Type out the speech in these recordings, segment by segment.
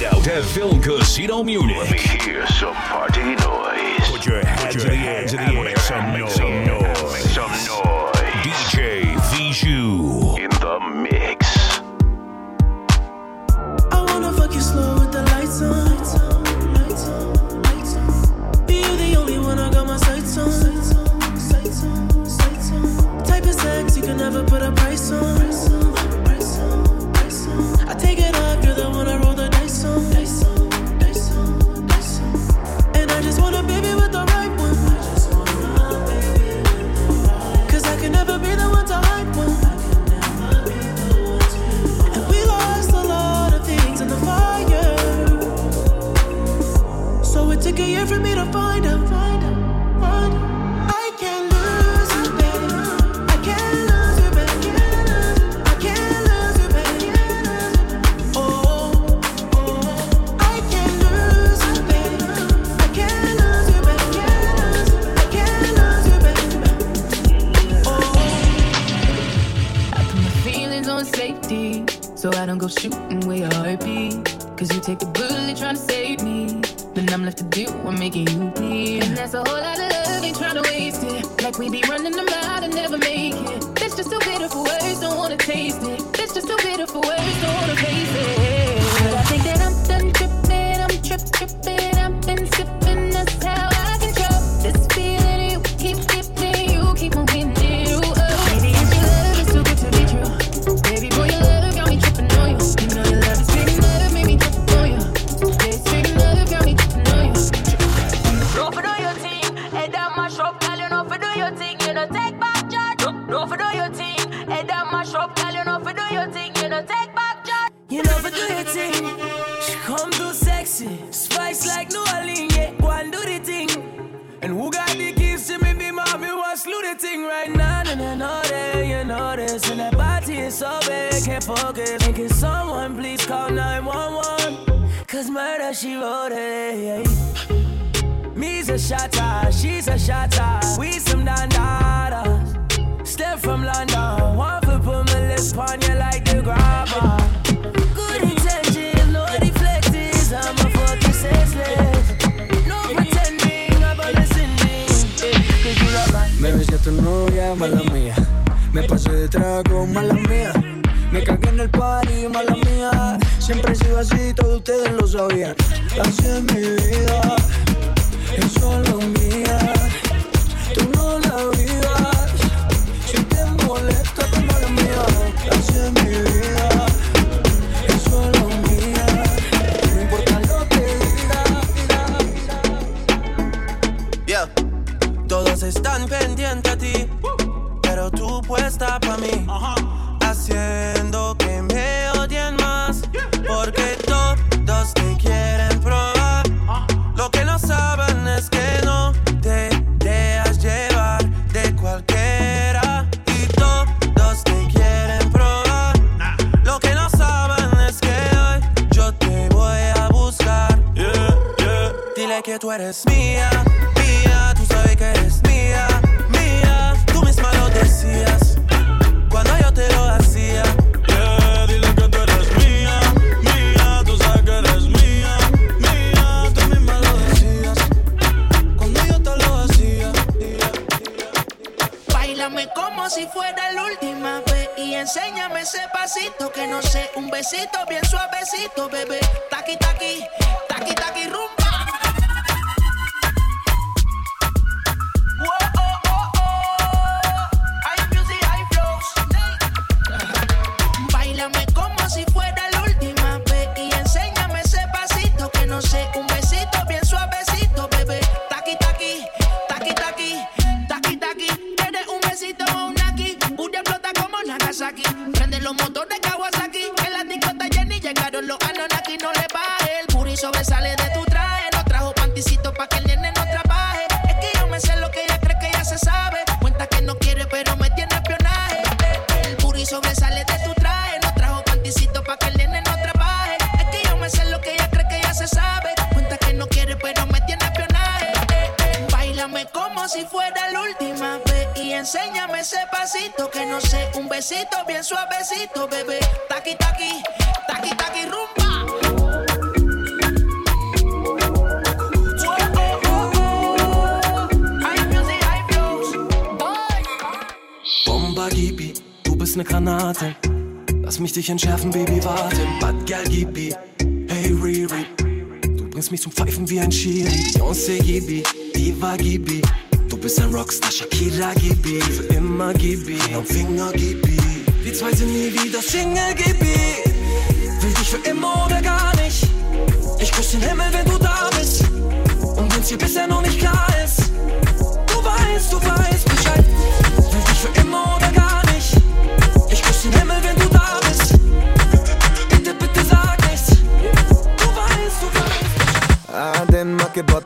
Head out to Film Casino Munich. Let me hear some party noise. Put your hands in the air, in the air, so I don't go shooting where your heart. Cause you take a bullet trying to save me. Then I'm left to deal with making you bleed. And that's a whole lot of love, ain't trying to waste it. Like we be running them out and never make it. That's just too bitter for words, don't wanna taste it. That's just too bitter for words, don't wanna taste it. But I think that I'm done tripping, I'm trip tripping. Can't focus. And can someone please call 911? Cause murder she wrote it. Me's a shotter, she's a shotter. We some dandadas. Step from London, one for put my lips on you like the grabber. Good intention, no deflectors. I'm a fucking senseless. No pretending love my Me besé a tu novia, mala mía. Me pasé de trago, mala mía. Me cagué en el party, mala mía. Siempre he sido así, todos ustedes lo sabían. Así es mi vida, es solo mía. Tú no la vivas. Si te molesta, tu mala mía. Así es mi vida, es solo mía. No importa lo que diga, Yeah. Todos están pendientes a ti, pero tú puesta pa' mí, tú eres mía, mía, tú sabes que eres mía, mía. Tú misma lo decías cuando yo te lo hacía. Yeah, dile que tú eres mía, mía, tú sabes que eres mía, mía. Tú misma lo decías cuando yo te lo hacía. Bailame como si fuera la última vez y enséñame ese pasito que no sé, un besito bien entschärfen, Baby, warte. Bad Girl Gibi, hey Riri. Du bringst mich zum Pfeifen wie ein Schiri. Beyoncé Gibi, Diva Gibi. Du bist ein Rockstar, Shakira Gibi. Für immer Gibi, am Finger Gibi. Wir zwei sind nie wieder Single Gibi.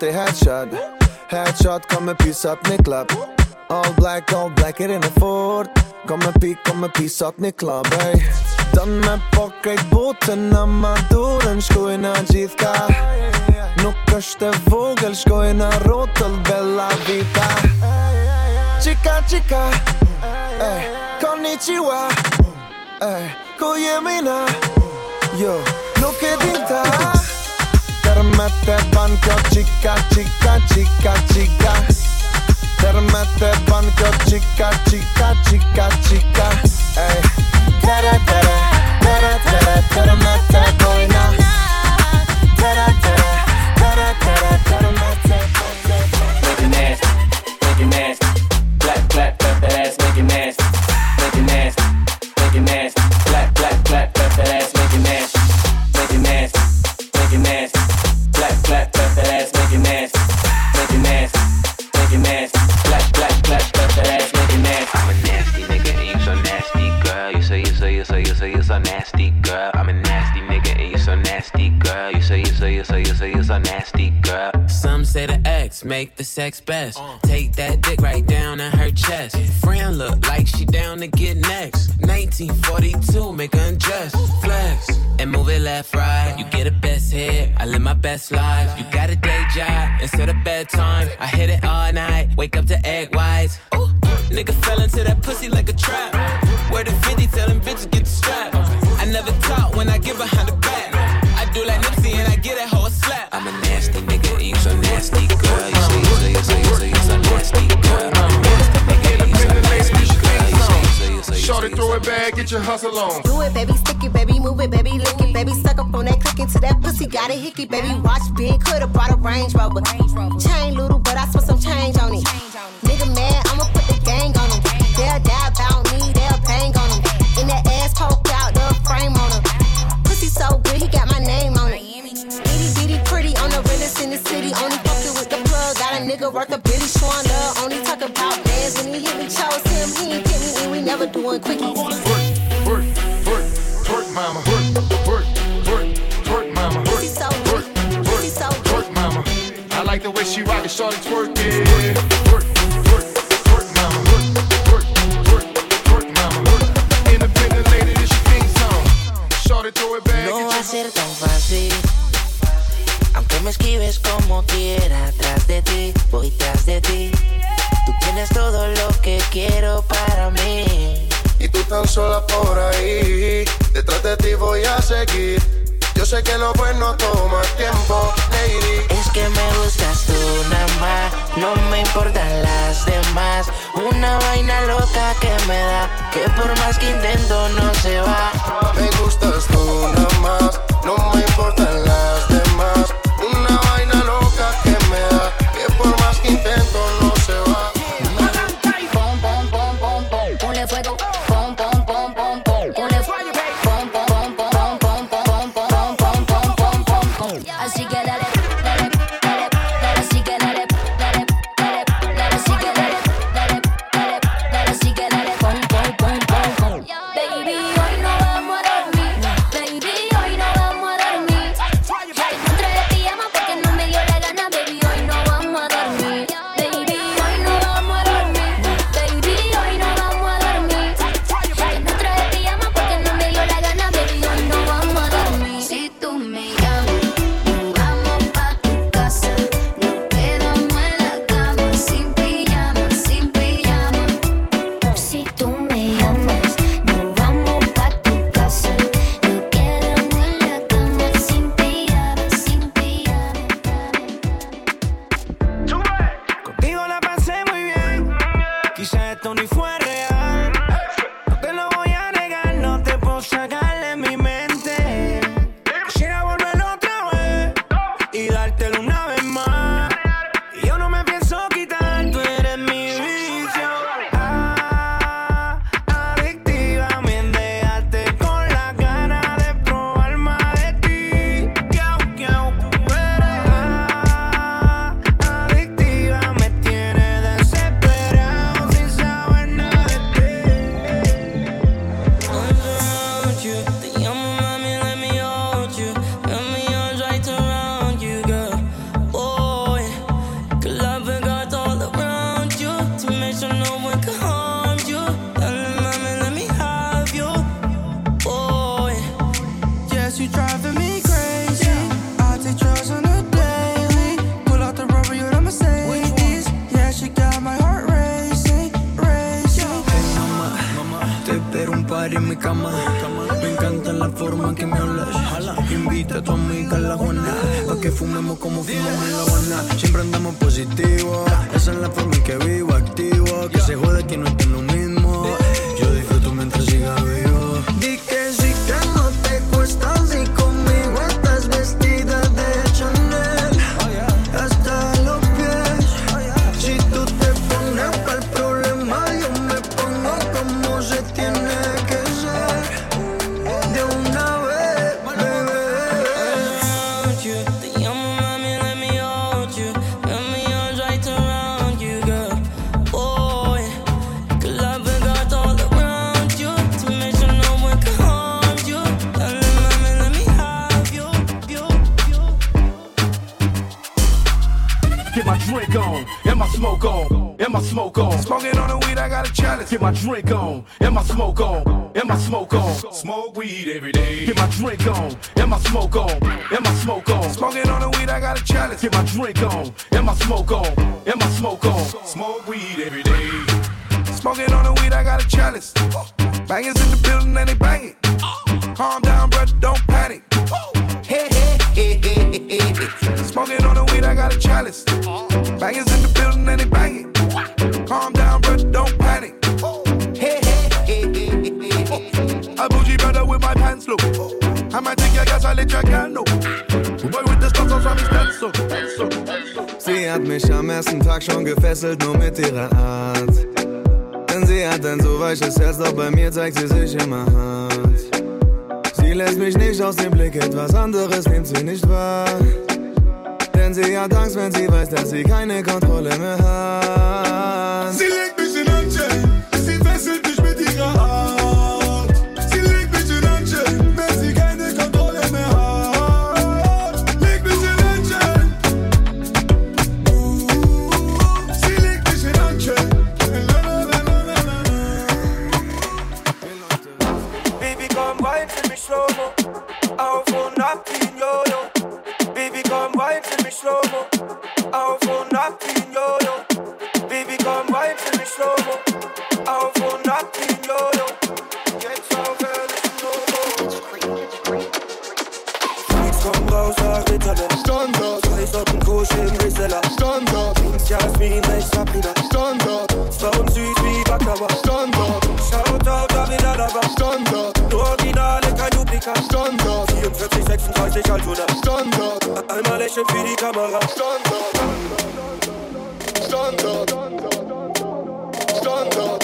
stay headshot Headshot, come and piece up në club. All black, all black, it in the fort. Come and pick, come and piece up në club, ey Dën me po krejt botën në madurën Shkojnë a gjithë ka. Nuk është e vogël, shkojnë a rotëll Bella vita. Chica, chica Ey, eh, konnichiwa Ey, ku jemi na? Jo, nuk e dinta. Termete banco chica, chica, chica, chica. Termete banco chica, chica, chica, chica. Ey. Tere, tere, tere, tere, termete say you say you say you say so nasty, girl. Some say the X make the sex best. Take that dick right down in her chest. Friend look like she down to get next. 1942, make her undress. Flex and move it left, right. You get a best hit. I live my best life. You got a day job instead of bedtime. I hit it all night. Wake up to egg whites. Ooh, nigga fell into that pussy like a trap. Where the 50 telling bitches get the strap. I never talk when I get behind the back. Get that hoe a slap. I'm a nasty nigga, and you so nasty, girl. You say, you say, you say, you say, you so nasty, girl. I'm a nasty nigga, you so nasty, girl. You say, you say, you say, you Shorty, throw it back, get your hustle on. Do it, baby, stick it, baby, move it, baby, lick it, baby, suck up on that click into that pussy, got a hickey, baby, watch big, coulda brought a Range Rover. Chain little, but I spent some change on it. Nigga mad, I'ma put the gang on him. They'll die about me, they'll bang on him. In that ass poke out the frame on him. Pussy so good, he got my name on it. Itty bitty pretty on the realest in the city. Only fucking with the plug. Got a nigga worth a billy showing love. Only talk about bands when he hit me, chose him. He ain't get me, and we never doing quickies. Work, work, work, mama. Work, work, work, work, mama. Work, work, good, pussy so good. work, mama. I like the way she rock it, shorty twerk por más en mi cama. Me encanta la forma que me hablas. Invita a tu amiga la Juana. Pa' que fumemos como fumamos en la Habana. Siempre andamos positivo. Esa es la forma en que vivo, activo. Que se jode que no esté lo mismo. Yo disfruto mientras siga smoke on, and my smoke on. Smoking on the weed, I got a chalice. Get my drink on, and my smoke on, and my smoke on. Smoke weed every day. Get my drink on, and my smoke on, and my smoke on. Smoking on the weed, I got a chalice. Get my drink on, and my smoke on, and my smoke on. Smoke weed every day. Smoking on the weed, I got a chalice. Bangers in the building and they bang it. Calm down, brother, don't panic. Hey, hey, hey, hey, hey, hey. Smoking on the weed, I got a chalice. Bangers in the building they bang it. Calm down, brother, don't panic. A bougie brother with my pants low. I might take your gas, I let your girl know. Boy with the stuff, so I'm so, so, so. Sie hat mich am ersten Tag schon gefesselt, nur mit ihrer Art. Denn sie hat ein so weiches Herz, doch bei mir zeigt sie sich immer hart. Sie lässt mich nicht aus dem Blick, etwas anderes nimmt sie nicht wahr. Denn sie hat Angst, wenn sie weiß, dass sie keine Kontrolle mehr hat. Sie Reseller. Standard. Links Jasmin, rechts Sabrina. Standard. Frauen süß wie Baklava. Standard. Schaut auf, da will er dabei. Standard. Nur Originale, kein Duplikat. Standard. 44, 36 Altona. Standard. Einmal lächeln für die Kamera. Standard. Standard. Standard. Standard.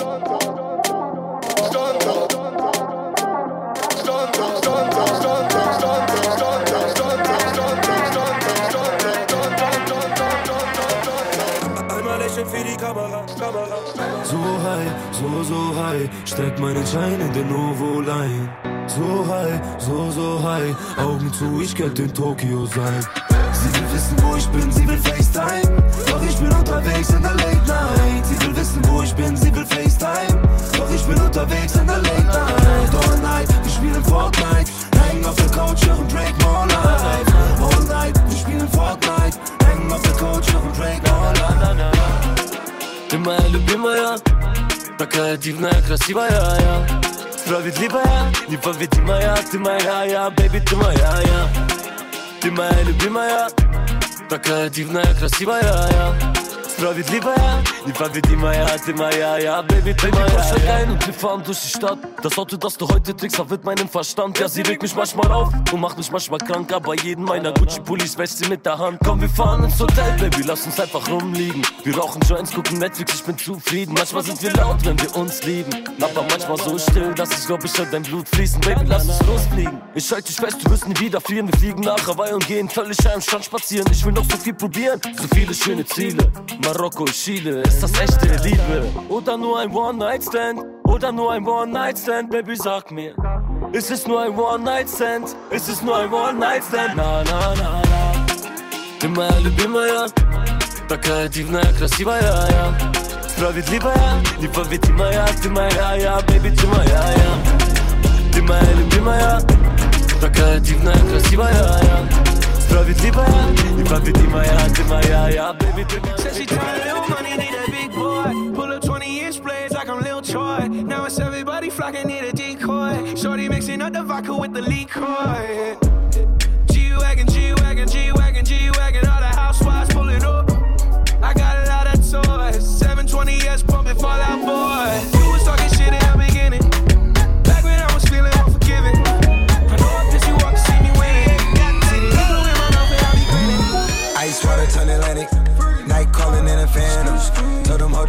So high, so, so high, steck meinen Schein in den Ovo-Line. So high, so, so high, Augen zu, ich könnte in Tokio sein. Sie will wissen, wo ich bin, sie will FaceTime. Doch ich bin unterwegs in der Late Night. Sie will wissen, wo ich bin, sie will FaceTime. Doch ich bin unterwegs in der Late Night. All night, wir spielen Fortnite. Hängen auf der Couch, hören Drake more life. All night, wir spielen Fortnite. Hängen auf der Couch, hören Drake more life. Ты моя любимая, такая дивная, красивая я. Справедливая, непобедимая, ты моя я, бэби, ты моя я. Ты моя любимая, такая дивная, красивая я Справедливая, непобедимая, ты моя ja, Baby, ты moja ja steig ein und wir fahren durch die Stadt Das Auto, das du heute trägst, verwirrt meinen Verstand Ja, sie regt mich manchmal auf und macht mich manchmal krank Aber jeden meiner Gucci-Pullis wäscht sie mit der Hand Komm, wir fahren ins Hotel, Baby, lass uns einfach rumliegen Wir rauchen Joints, gucken Netflix, ich bin zufrieden Manchmal sind wir laut, wenn wir uns lieben Aber manchmal so still, dass ich glaub, ich hör dein Blut fließen Baby, lass uns losfliegen Ich halt dich fest, du wirst nie wieder fliehen Wir fliegen nach Hawaii und gehen völlig am Strand spazieren Ich will noch so viel probieren, so viele schöne Ziele Marokko, Chile, ist das echte Liebe? Oder nur ein One-Night-Stand? Oder nur ein One-Night-Stand? Baby, sag mir Ist es nur ein One-Night-Stand? Ist es nur ein One-Night-Stand? Na, na, na, na Ты моя любимая Такая дивная, красивая я Справедливая, непобедимая Ты моя я, baby, ты моя я Ты моя любимая Такая дивная, красивая я Love you till my heart, you pop my heart, till my heart, yeah, baby, till my Said she tryna little money, need a big boy. Pull up 20 inch blades like I'm Lil Troy. Now it's everybody flocking, need a decoy. Shorty mixing up the vodka with the liquor.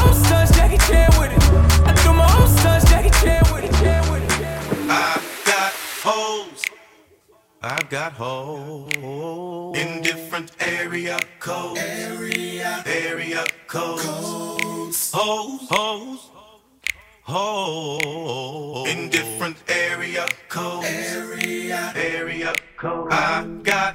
I do my own stunts, Jackie Chan with it. I do my own stunts, Jackie Chan with it. Chan with it. I got hoes. I've got hoes in different area codes. Area, area codes. Hoes, hoes, hoes in different area codes. Area, area codes. I got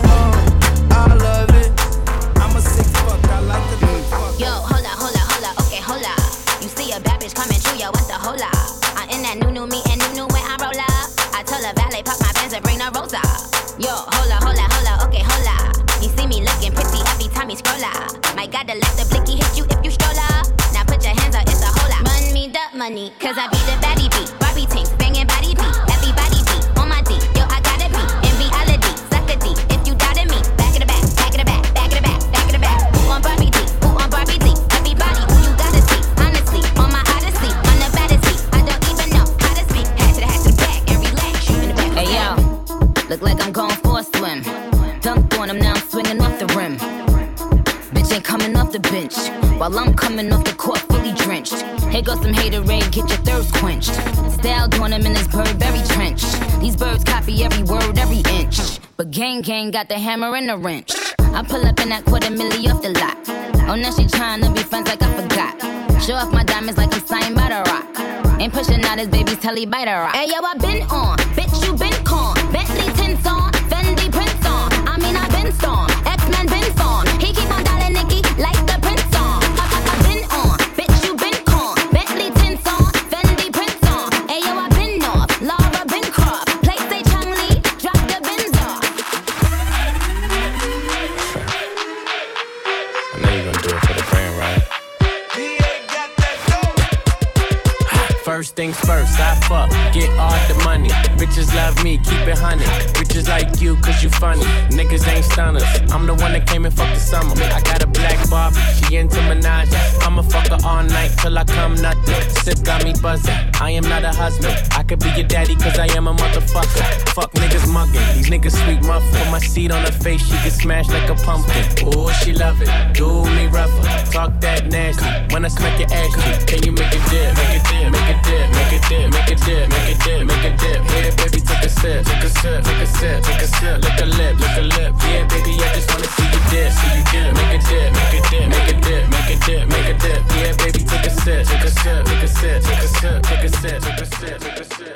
While I'm coming off the court fully drenched. Here goes some haterade, get your thirst quenched. Style doing him in this Burberry trench. These birds copy every word, every inch. But gang gang got the hammer and the wrench. I pull up in that quarter milli off the lot. Oh, now she tryna be friends like I forgot. Show off my diamonds like I'm signed by the rock. Ain't pushing out his baby's telly by the rock. Hey yo, I been on, bitch you been con. Bentley tints on, Fendi prints on. I mean I been storm, X Men been form. Get money. Bitches love me, keep it honey. Bitches like you, cause you funny. Niggas ain't stunners. I'm the one that came and fucked the summer. I got a black Barbie, she into Minaj. I'ma fuck her all night till I come nothing. Sip got me buzzing. I am not a husband. I could be your daddy, cause I am a motherfucker. Fuck niggas mugging. These niggas sweet muffin. Put my seed on her face, she get smashed like a pumpkin. Ooh, she love it. Do me rougher. Talk that nasty. When I smack your ass can you make it dip? Make it dip, make it dip. dip, make it dip, make it dip, make it dip, make it dip. Baby, take a sip, take a sip, take a sip, take a sip. Lick a lip, lick a lip. Yeah, baby, I just wanna see you dip, see you dip. Make it dip, make it dip, make it dip, make it dip, make it dip. Yeah, baby, a take a sip, take a sip, take a sip, take a sip, take a sip, take a sip, take a sip.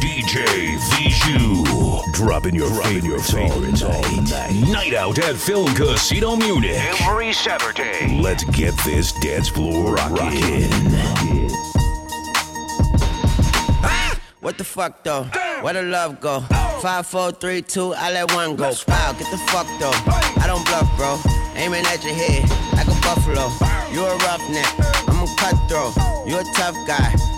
DJ Viju. Dropping your favorite favorites all night. Night out at Film Casino Munich. Every Saturday. Let's get this dance floor rocking. Ah! What the fuck though? Where the love go? Five, four, three, two, I let one go. Wow, get the fuck though. I don't bluff, bro. Aiming at your head like a buffalo. You a roughneck, I'm a cutthroat. You a tough guy.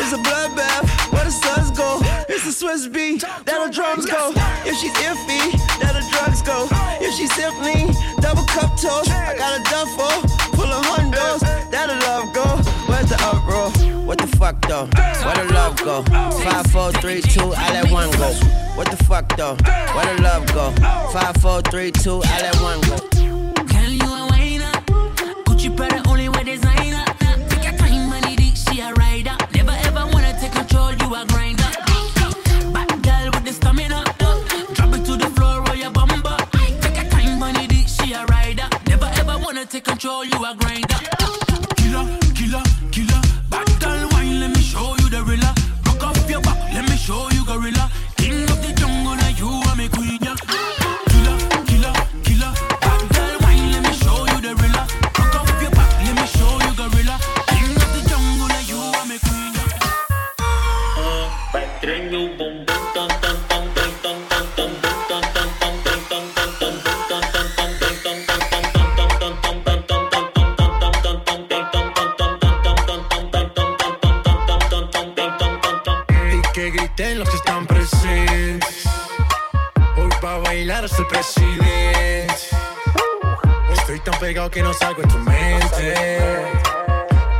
It's a bloodbath. Where the suns go? It's the Swiss beat. That the drums go. If she's iffy, that the drugs go. If she's simply double cup toast, I got a duffel full of hundos. That the love go. Where's the uproar? What the fuck though? Where the love go? Five, four, three, two, I let one go. What the fuck though? Where the love go? Five, four, three, two, I let one go. Girl, you a. Gucci Prada you a grinder. Que griten los que están presentes. Hoy va bailar hasta el presidente. Estoy tan pegado que no salgo en tu mente.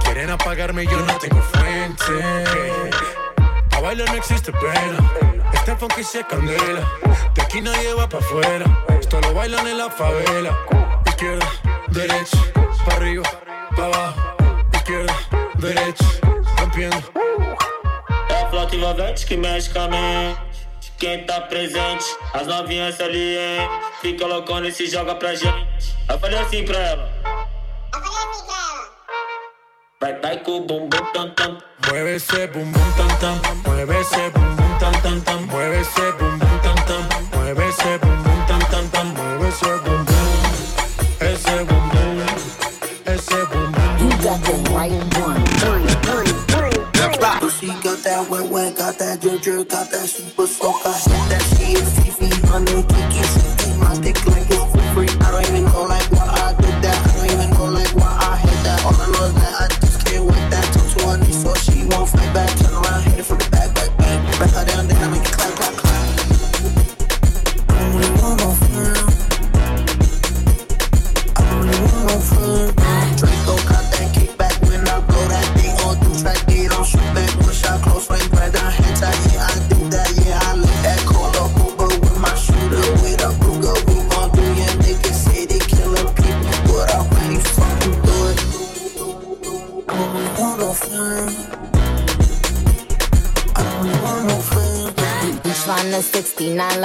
Quieren apagarme y yo no tengo fuente. A bailar no existe pena. Este funky se candela. De aquí nadie va pa' afuera. Esto lo bailan en la favela. Izquierda, derecha, pa' arriba, pa' abajo. Izquierda, derecha, rompiendo. envolvente que mexe com a mente. Quem tá presente, as novinhas ali, hein? Fica loucona e se joga pra gente. Eu falei assim pra ela. Eu falei assim pra ela. Vai, vai com o bumbum tam tam. Mueve esse bumbum tam tam. Mueve esse bumbum tam tam tam. Mueve esse bumbum tam tam. Mueve esse bumbum tam tam tam. Mueve esse bumbum. Esse bumbum. Esse bumbum. You got the right She got that wet wet, got that drip drip, got that super soak. I hit that Fifi, honey, kiki,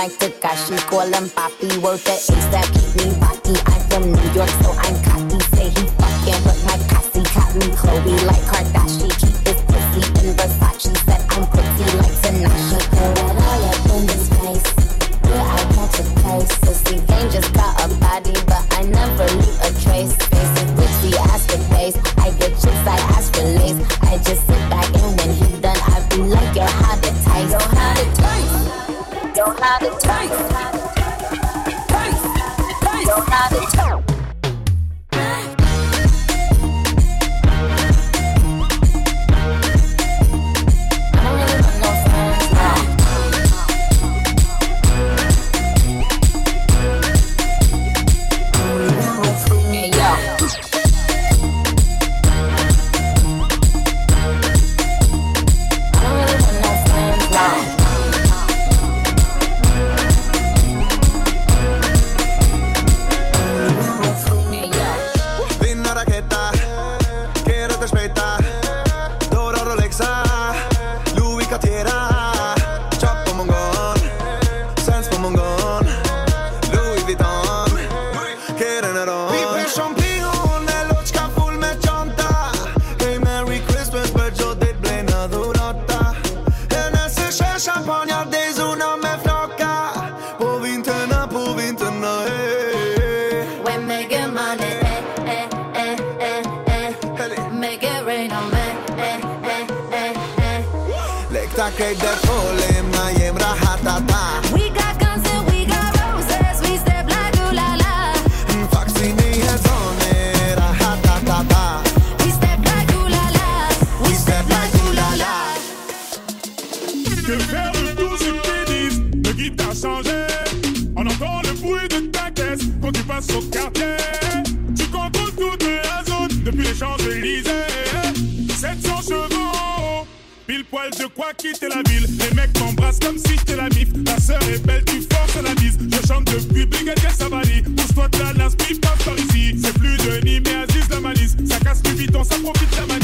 like Tekashi, call him Poppy, worth the ace that keep me Lek ta krejt évidence, ça profite jamais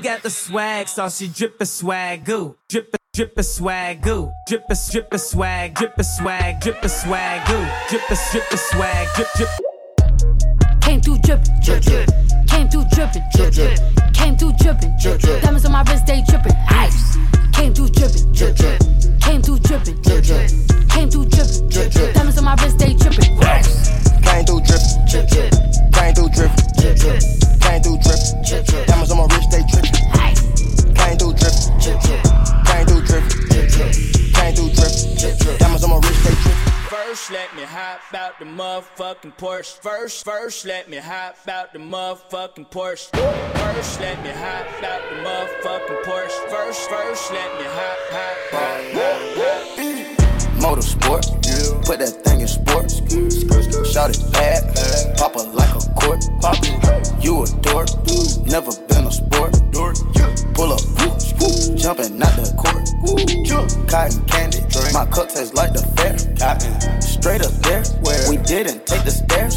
got the swag, saucy drippin' swag goo. Drippin' drippin' swag goo. Drippin' drippin' swag, drippin' swag, drippin' swag goo. Drippin' drippin' swag, drip drip. Came through drippin', drip drip. Came through drippin', drip drip. Came through drippin', drip drip. Diamonds on my wrist, they drippin'. Ice. Came through drippin', drip drip. Came through drippin', drip drip. Came through drippin', drip drip. Diamonds on my wrist, they drippin'. Ice. Came through drip, drip, drip. Came through drip, drip, drip. Came through drip, drip, drip. Diamonds on my wrist, they drip. Came through drip, drip, drip. Came through drip, drip, drip. Came through drip, drip, drip. Diamonds on my wrist, they drip. First, let me hop out the motherfucking Porsche. First, first, let me hop out the motherfucking Porsche. First, let me hop out the motherfucking Porsche. First, first, let me hop, hop, hop, hop, hop. Motorsport, put that thing in sports. Shout it bad, pop it like a court. You a dork, never been a sport. Pull up, jumping out the court. Cotton candy, my cup tastes like the fair. Straight up there, Where? we didn't take the stairs.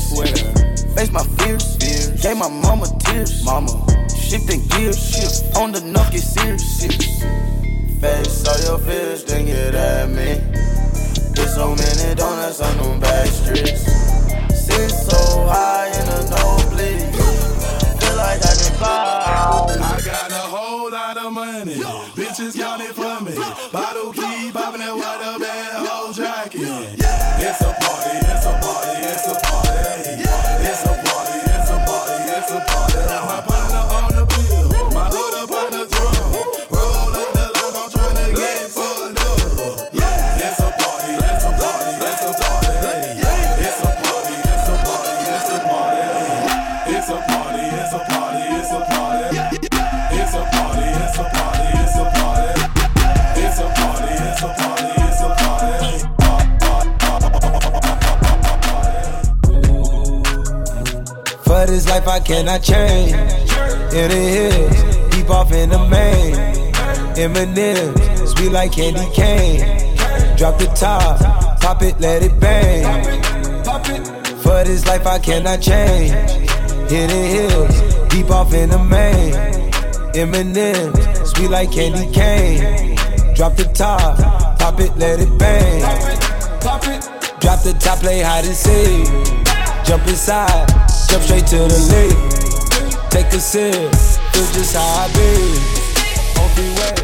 Face my fears, gave my mama tears. Mama, shifting gears, on the knock get serious. Face all your fears, then get at me. There's so many donuts on them back streets. Sit so high in the nosebleed. Feel like I can fly. I got lot of money. Bitches count it for me. Bottle keep popping that white up that whole jacket. Life I change. Hills, deep off in the main. Eminem, sweet like candy cane. Drop the top, pop it, let it bang. For this life I cannot change. The hills, deep off in the main. Eminem, sweet like candy cane. Drop the top, pop it, let it bang. Drop the top, play hide and seek. Jump inside, jump straight to the lead. Take a sip, feel just how I be. On freeway.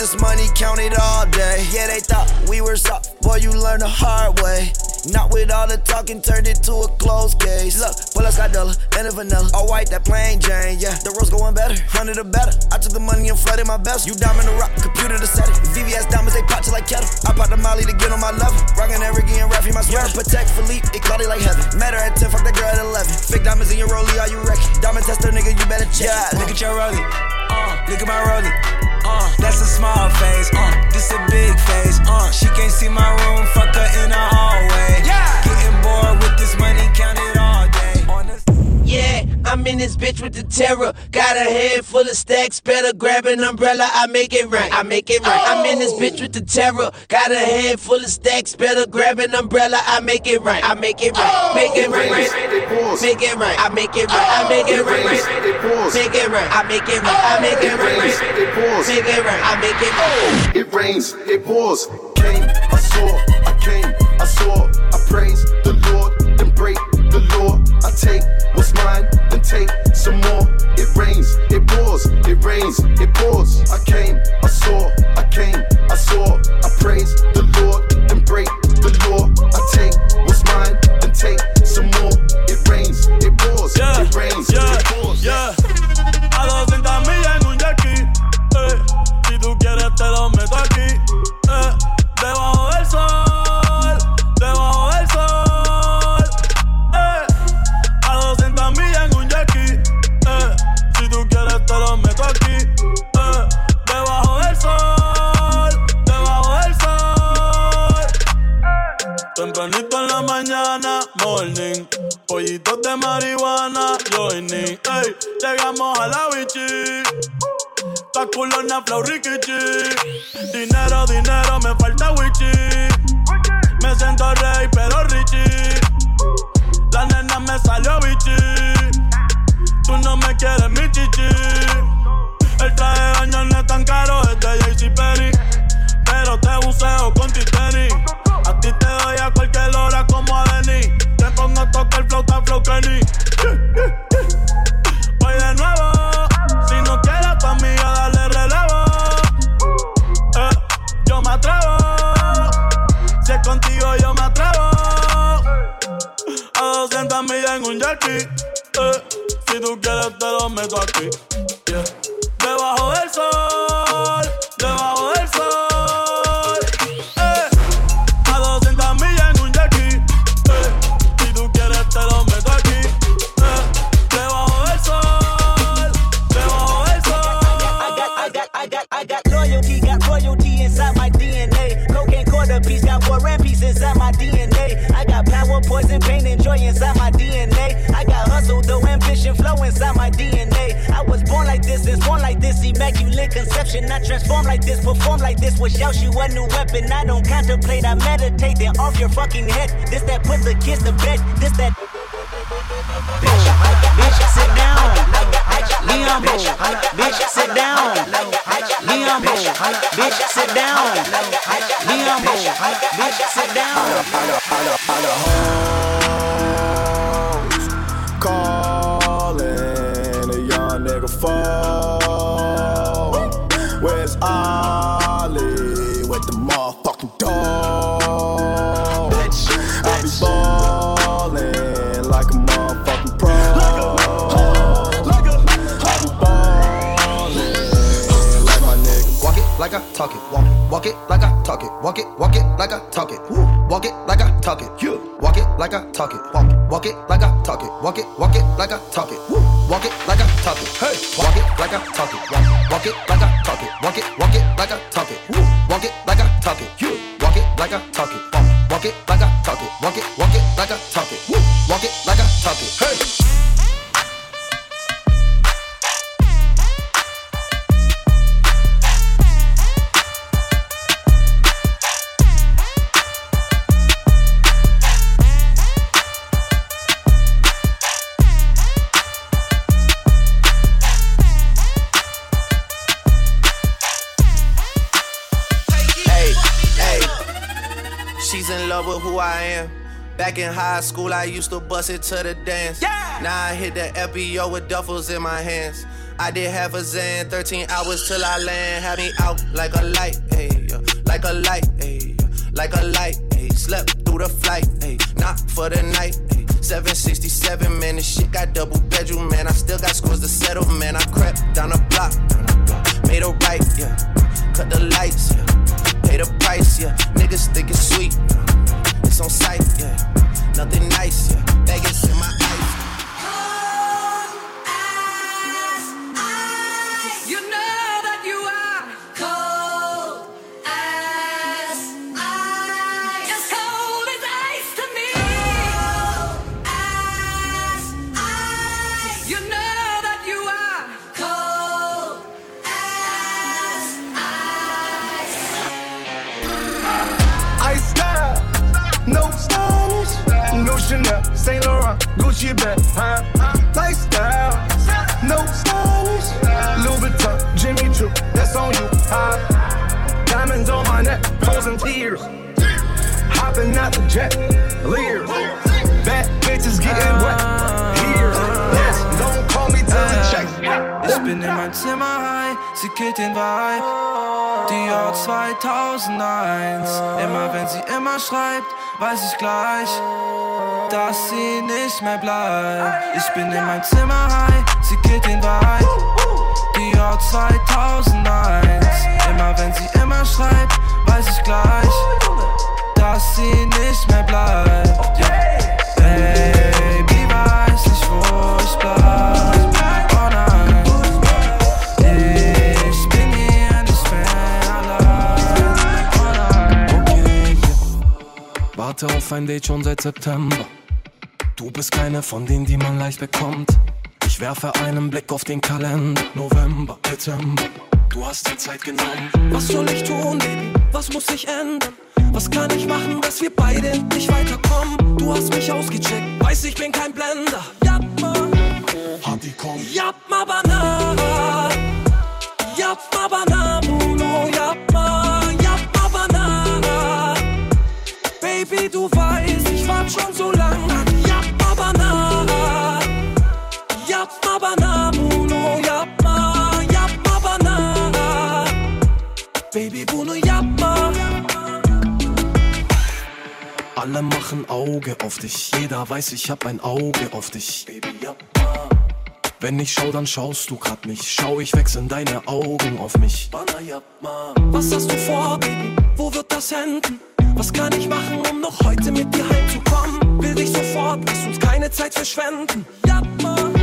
This money, count it all day. Yeah, they thought we were soft. Boy, you learn the hard way. Not with all the talking, turned it to a closed case. Look, bullets got dollar and a vanilla. All white, that plain Jane. Yeah, the road's going better, hundred or better. I took the money and flooded my best. You diamond the rock, computer to set it. VVS diamonds, they pop you like kettle. I pop the molly to get on my level. Rockin' that Ricky and Raffy, my sweater. Patek Philippe, it cloudy like heaven. Met her at 10, fuck that girl at 11. Fake diamonds in your rollie, are you wrecking? Diamond tester, nigga, you better check. Yeah, look at your rollie. Uh, look at my rollie. Uh, that's a small face. Uh, this a big face. Uh, she can't see my room. Fuck her in the hallway. Yeah. Getting bored with this money, count it all day. Yeah, I'm in this bitch with the terror. Got a head full of stacks, better grab an umbrella. I make it right. I make it right. I'm in this bitch with the terror. Got a head full of stacks, better grab an umbrella. I make it right. I make it right. Make it right. Make it right. I make it right. I make it right. Make it right. I make it right. I make it right. Make it right. I make it right. It rains, it pours. Came, I saw, I came, I saw, I praise I take what's mine, then take some more. It rains, it pours, it rains, it pours. I came, I saw, I came, I saw, I praise Ollie with the motherfucking dog? I be ballin' like a motherfucking pro. I be ballin' like my nigga. Walk it like I talk it. Walk it, walk it like I talk it. Walk it, walk it like I talk it. Woo. Walk it like I talk it. You walk it like I talk it. Walk it, walk it like I talk it. Walk it, walk it like I talk it. Woo. Walk it like I talk it. Hey, walk it like I talk it. Walk, it, walk it like I talk it. Back in high school, I used to bust it to the dance. Now I hit the FBO with duffels in my hands. I did half a Xan, 13 hours till I land. Had me out like a light, hey, yeah. like a light, hey, yeah. like a light, hey. Slept through the flight, hey, not for the night, hey. 767, man, this shit got double bedroom, man. I still got scores to settle, man. I crept down the block, block. made a right, yeah. Cut the lights, yeah. Pay the price, yeah. Niggas think it's sweet, yeah. On sight, yeah. Nothing nice, yeah. Vegas in my Gucci bag, huh? Lifestyle, no stylish, Jimmy Choo, that's on you, huh? Diamonds on my neck, frozen tears, hopping out the jet, leers, bad bitches getting wet, here, yes, don't call me till the bin in Zimmer high, sie killt den Vibe. Jahr 2001. Immer wenn sie immer schreibt, weiß ich gleich, dass sie nicht mehr bleibt. Ich bin in mein Zimmer high, sie killt den. Die Jahr 2001. Immer wenn sie immer schreibt, auf ein Date schon seit September. Du bist keine von denen, die man leicht bekommt. Ich werfe einen Blick auf den Kalender. November, Dezember. Du hast dir Zeit genommen. Was soll ich tun, Baby? Was muss ich ändern? Was kann ich machen, dass wir beide nicht weiterkommen? Du hast mich ausgecheckt, weiß ich bin kein Blender. Japma, Hadi komm. Japma Bana. Japma Bana, Bruno, Japma, Alle machen Auge auf dich, jeder weiß, ich hab ein Auge auf dich. Baby, Japma. Wenn ich schau, dann schaust du grad nicht. Schau, ich wechseln deine Augen auf mich. Was hast du vor, Baby? Wo wird das enden? Was kann ich machen, um noch heute mit dir heimzukommen? Will dich sofort, lass uns keine Zeit verschwenden. Japma. Hadi